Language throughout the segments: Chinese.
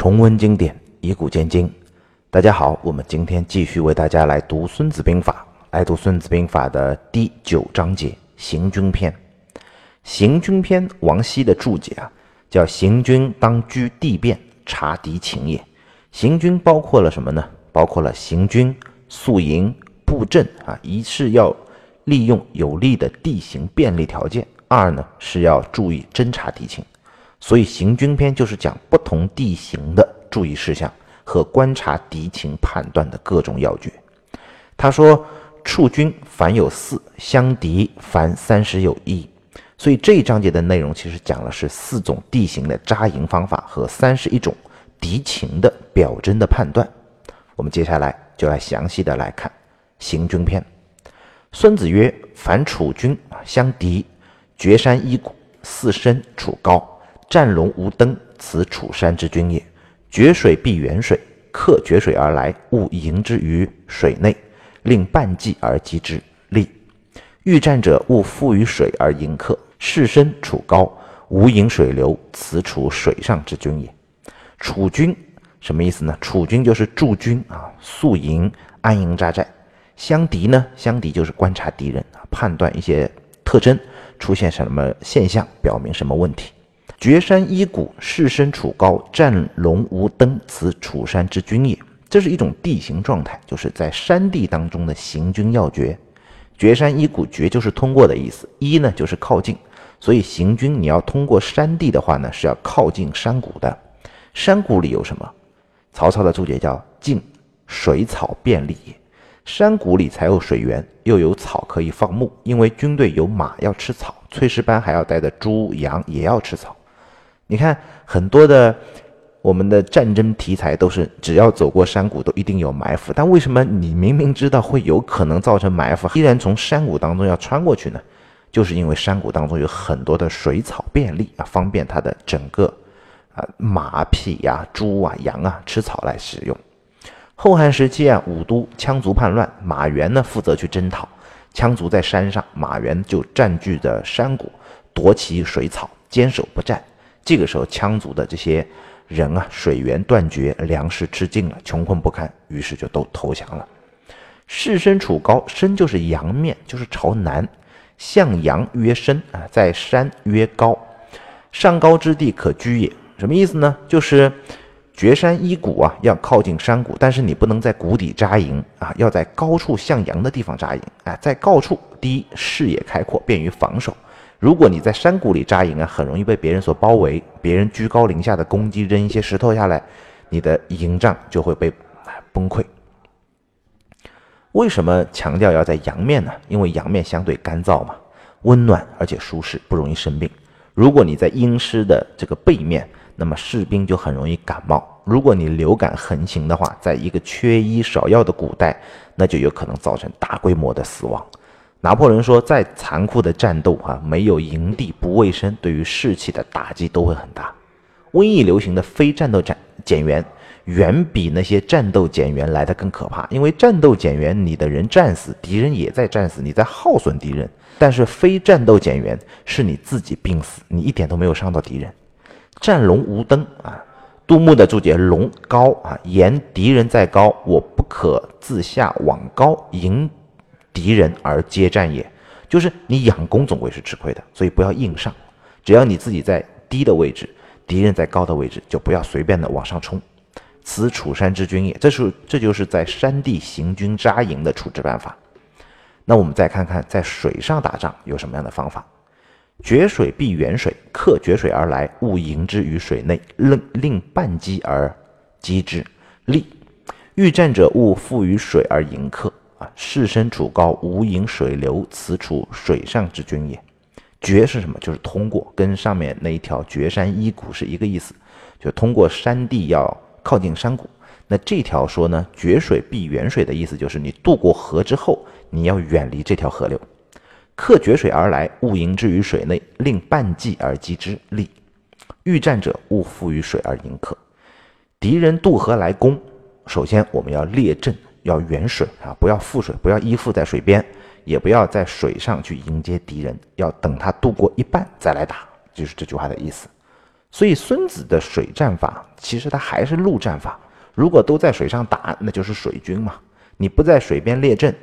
重温经典，以古鉴今。大家好，我们今天继续为大家来读《孙子兵法》，来读《孙子兵法》的第九章节“行军篇”。行军篇，王羲的注解啊，叫“行军当居地变，察敌情也”。行军包括了什么呢？包括了行军、宿营、布阵啊。一是要利用有利的地形便利条件；二呢是要注意侦察敌情。所以行军篇就是讲不同地形的注意事项和观察敌情判断的各种要诀。他说：“处军凡有四，相敌凡三十有一。”所以这一章节的内容其实讲了是四种地形的扎营方法和三十一种敌情的表征的判断。我们接下来就来详细的来看行军篇。孙子曰：“凡处军相敌，绝山依谷，四深处高。”战龙无登，此楚山之君也。决水必远水，客决水而来，勿迎之于水内，令半计而击之。利。欲战者，勿负于水而迎客。士深处高，无迎水流，此处水上之君也。楚军什么意思呢？楚军就是驻军啊，宿营、安营扎寨。相敌呢？相敌就是观察敌人啊，判断一些特征，出现什么现象，表明什么问题。绝山依谷，士身处高，战龙无登，此楚山之军也。这是一种地形状态，就是在山地当中的行军要诀。绝山依谷，绝就是通过的意思，依呢就是靠近。所以行军你要通过山地的话呢，是要靠近山谷的。山谷里有什么？曹操的注解叫静水草便利也。山谷里才有水源，又有草可以放牧，因为军队有马要吃草，炊事班还要带的猪羊也要吃草。你看很多的我们的战争题材都是只要走过山谷都一定有埋伏，但为什么你明明知道会有可能造成埋伏，依然从山谷当中要穿过去呢？就是因为山谷当中有很多的水草便利啊，方便它的整个啊马匹呀、猪啊、羊啊吃草来使用。后汉时期啊，武都羌族叛乱，马援呢负责去征讨，羌族在山上，马援就占据着山谷，夺其水草，坚守不战。这个时候，羌族的这些人啊，水源断绝，粮食吃尽了，穷困不堪，于是就都投降了。士身处高，身就是阳面，就是朝南，向阳曰深啊，在山曰高，上高之地可居也。什么意思呢？就是绝山依谷啊，要靠近山谷，但是你不能在谷底扎营啊，要在高处向阳的地方扎营。哎，在高处，第一视野开阔，便于防守。如果你在山谷里扎营啊，很容易被别人所包围，别人居高临下的攻击，扔一些石头下来，你的营帐就会被崩溃。为什么强调要在阳面呢？因为阳面相对干燥嘛，温暖而且舒适，不容易生病。如果你在阴湿的这个背面，那么士兵就很容易感冒。如果你流感横行的话，在一个缺医少药的古代，那就有可能造成大规模的死亡。拿破仑说：“再残酷的战斗，哈，没有营地不卫生，对于士气的打击都会很大。瘟疫流行的非战斗减减员，远比那些战斗减员来的更可怕。因为战斗减员，你的人战死，敌人也在战死，你在耗损敌人；但是非战斗减员，是你自己病死，你一点都没有伤到敌人。战龙无登啊，杜牧的注解：龙高啊，言敌人在高，我不可自下往高迎。”敌人而接战也，就是你养攻总归是吃亏的，所以不要硬上。只要你自己在低的位置，敌人在高的位置，就不要随便的往上冲。此楚山之军也，这是这就是在山地行军扎营的处置办法。那我们再看看在水上打仗有什么样的方法？决水必远水，客决水而来，勿迎之于水内，令令半击而击之。利。欲战者，勿负于水而迎客。啊，士身处高，无迎水流，此处水上之君也。绝是什么？就是通过，跟上面那一条绝山依谷是一个意思，就通过山地要靠近山谷。那这条说呢，绝水必远水的意思就是你渡过河之后，你要远离这条河流。客绝水而来，勿迎之于水内，令半计而击之。利。欲战者，勿负于水而迎客。敌人渡河来攻，首先我们要列阵。要远水啊，不要覆水，不要依附在水边，也不要在水上去迎接敌人，要等他渡过一半再来打，就是这句话的意思。所以孙子的水战法其实他还是陆战法。如果都在水上打，那就是水军嘛。你不在水边列阵，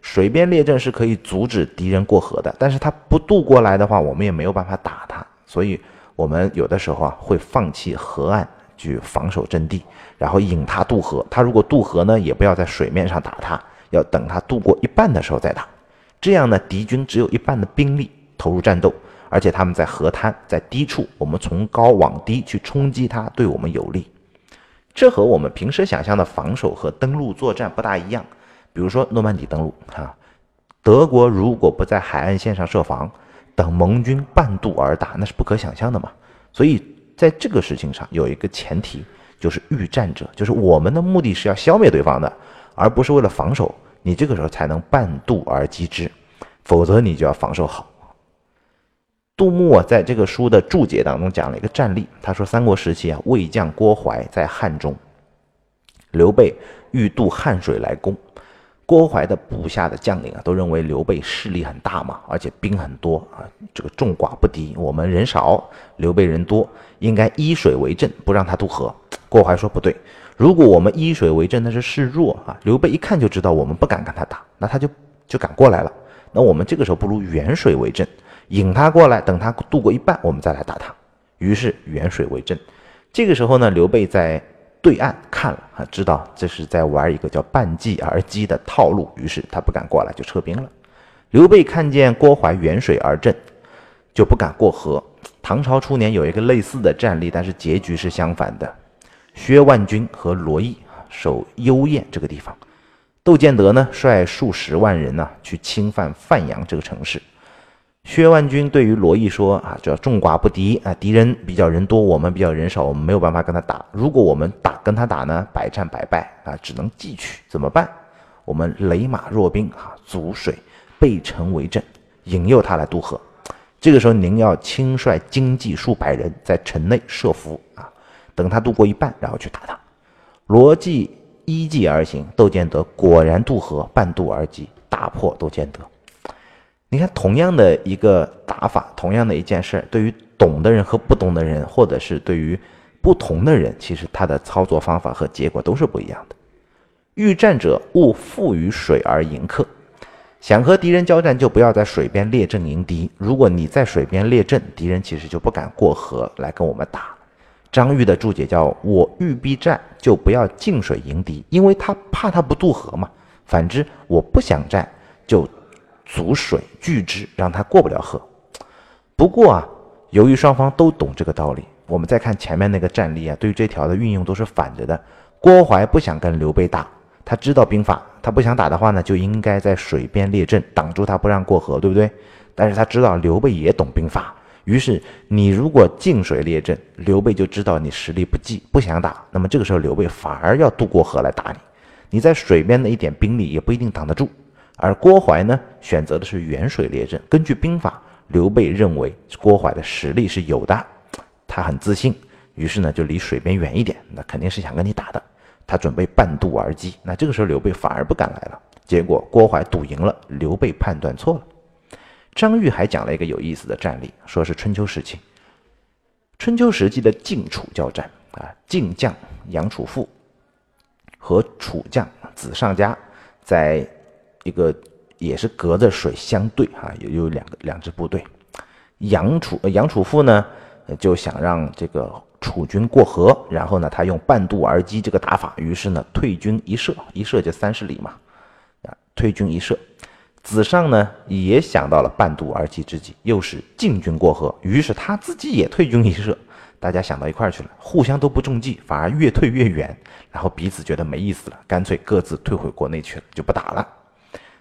水边列阵是可以阻止敌人过河的。但是他不渡过来的话，我们也没有办法打他。所以，我们有的时候啊会放弃河岸去防守阵地，然后引他渡河。他如果渡河呢，也不要在水面上打他，要等他渡过一半的时候再打。这样呢，敌军只有一半的兵力投入战斗。而且他们在河滩，在低处，我们从高往低去冲击他，对我们有利。这和我们平时想象的防守和登陆作战不大一样。比如说诺曼底登陆，哈，德国如果不在海岸线上设防，等盟军半渡而打，那是不可想象的嘛。所以在这个事情上有一个前提，就是欲战者，就是我们的目的是要消灭对方的，而不是为了防守。你这个时候才能半渡而击之，否则你就要防守好。杜牧啊，在这个书的注解当中讲了一个战例。他说，三国时期啊，魏将郭淮在汉中，刘备欲渡汉水来攻，郭淮的部下的将领啊，都认为刘备势力很大嘛，而且兵很多啊，这个众寡不敌，我们人少，刘备人多，应该依水为阵，不让他渡河。郭淮说不对，如果我们依水为阵，那是示弱啊。刘备一看就知道我们不敢跟他打，那他就就敢过来了。那我们这个时候不如远水为阵。引他过来，等他渡过一半，我们再来打他。于是远水为阵。这个时候呢，刘备在对岸看了，啊，知道这是在玩一个叫半计而击的套路，于是他不敢过来，就撤兵了。刘备看见郭淮远水而阵，就不敢过河。唐朝初年有一个类似的战例，但是结局是相反的。薛万钧和罗毅守幽燕这个地方，窦建德呢率数十万人呢去侵犯范阳这个城市。薛万钧对于罗毅说：“啊，叫众寡不敌啊，敌人比较人多，我们比较人少，我们没有办法跟他打。如果我们打跟他打呢，百战百败啊，只能继取。怎么办？我们雷马若兵啊，阻水背城为阵，引诱他来渡河。这个时候，您要亲率精骑数百人在城内设伏啊，等他渡过一半，然后去打他。罗辑依计而行，窦建德果然渡河，半渡而击，大破窦建德。”你看，同样的一个打法，同样的一件事，对于懂的人和不懂的人，或者是对于不同的人，其实他的操作方法和结果都是不一样的。欲战者勿负于水而迎客，想和敌人交战，就不要在水边列阵迎敌。如果你在水边列阵，敌人其实就不敢过河来跟我们打。张玉的注解叫我欲必战，就不要进水迎敌，因为他怕他不渡河嘛。反之，我不想战，就。阻水拒之，让他过不了河。不过啊，由于双方都懂这个道理，我们再看前面那个战例啊，对于这条的运用都是反着的。郭淮不想跟刘备打，他知道兵法，他不想打的话呢，就应该在水边列阵，挡住他不让过河，对不对？但是他知道刘备也懂兵法，于是你如果近水列阵，刘备就知道你实力不济，不想打。那么这个时候，刘备反而要渡过河来打你。你在水边的一点兵力也不一定挡得住。而郭淮呢，选择的是远水列阵。根据兵法，刘备认为郭淮的实力是有的，他很自信，于是呢就离水边远一点，那肯定是想跟你打的。他准备半渡而击，那这个时候刘备反而不敢来了。结果郭淮赌赢了，刘备判断错了。张玉还讲了一个有意思的战例，说是春秋时期，春秋时期的晋楚交战啊，晋将杨楚富和楚将子上家在。一个也是隔着水相对哈，有有两个两支部队，杨楚杨楚富呢就想让这个楚军过河，然后呢他用半渡而击这个打法，于是呢退军一射，一射就三十里嘛，啊退军一射，子上呢也想到了半渡而击之计，又是进军过河，于是他自己也退军一射，大家想到一块儿去了，互相都不中计，反而越退越远，然后彼此觉得没意思了，干脆各自退回国内去了，就不打了。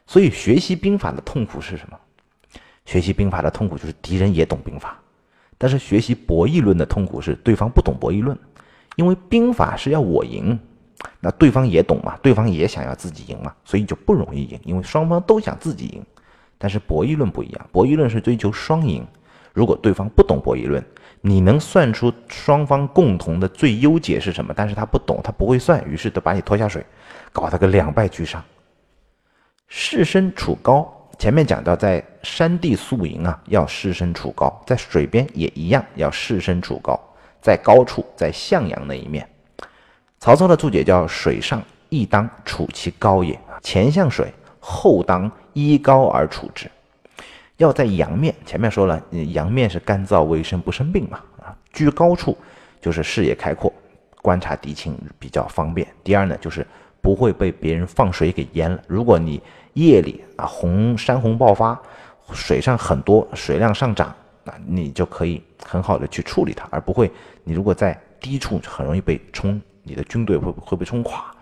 所以学习兵法的痛苦是什么？学习兵法的痛苦就是敌人也懂兵法，但是学习博弈论的痛苦是对方不懂博弈论，因为兵法是要我赢，那对方也懂嘛，对方也想要自己赢嘛，所以就不容易赢，因为双方都想自己赢。但是博弈论不一样，博弈论是追求双赢。如果对方不懂博弈论，你能算出双方共同的最优解是什么？但是他不懂，他不会算，于是都把你拖下水，搞他个两败俱伤。士身处高，前面讲到在山地宿营啊，要士身处高，在水边也一样要士身处高。在高处，在向阳那一面。曹操的注解叫“水上亦当处其高也”，前向水，后当依高而处之。要在阳面，前面说了，阳面是干燥卫生，不生病嘛。啊，居高处就是视野开阔，观察敌情比较方便。第二呢，就是不会被别人放水给淹了。如果你夜里啊洪山洪爆发，水上很多，水量上涨，那你就可以很好的去处理它，而不会你如果在低处很容易被冲。你的军队会会被冲垮。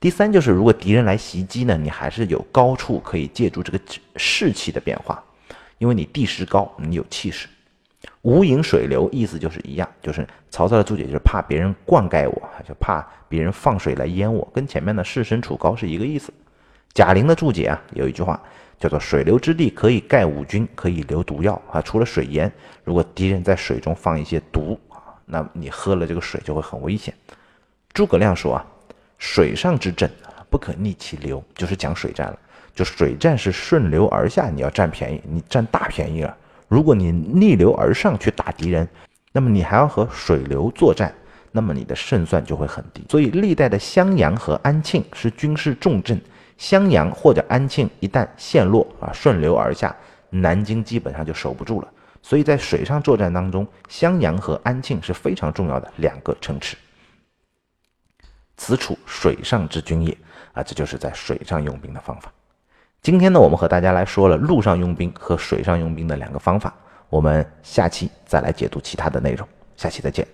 第三就是，如果敌人来袭击呢，你还是有高处可以借助这个士气的变化，因为你地势高，你有气势。无影水流意思就是一样，就是曹操的注解就是怕别人灌溉我，就怕别人放水来淹我，跟前面的士身处高是一个意思。贾玲的注解啊，有一句话叫做“水流之地可以盖五军，可以留毒药啊”。除了水淹，如果敌人在水中放一些毒啊，那你喝了这个水就会很危险。诸葛亮说啊，水上之阵不可逆其流，就是讲水战了。就水战是顺流而下，你要占便宜，你占大便宜了。如果你逆流而上去打敌人，那么你还要和水流作战，那么你的胜算就会很低。所以历代的襄阳和安庆是军事重镇，襄阳或者安庆一旦陷落啊，顺流而下，南京基本上就守不住了。所以在水上作战当中，襄阳和安庆是非常重要的两个城池。此处水上之军也啊，这就是在水上用兵的方法。今天呢，我们和大家来说了陆上用兵和水上用兵的两个方法。我们下期再来解读其他的内容。下期再见。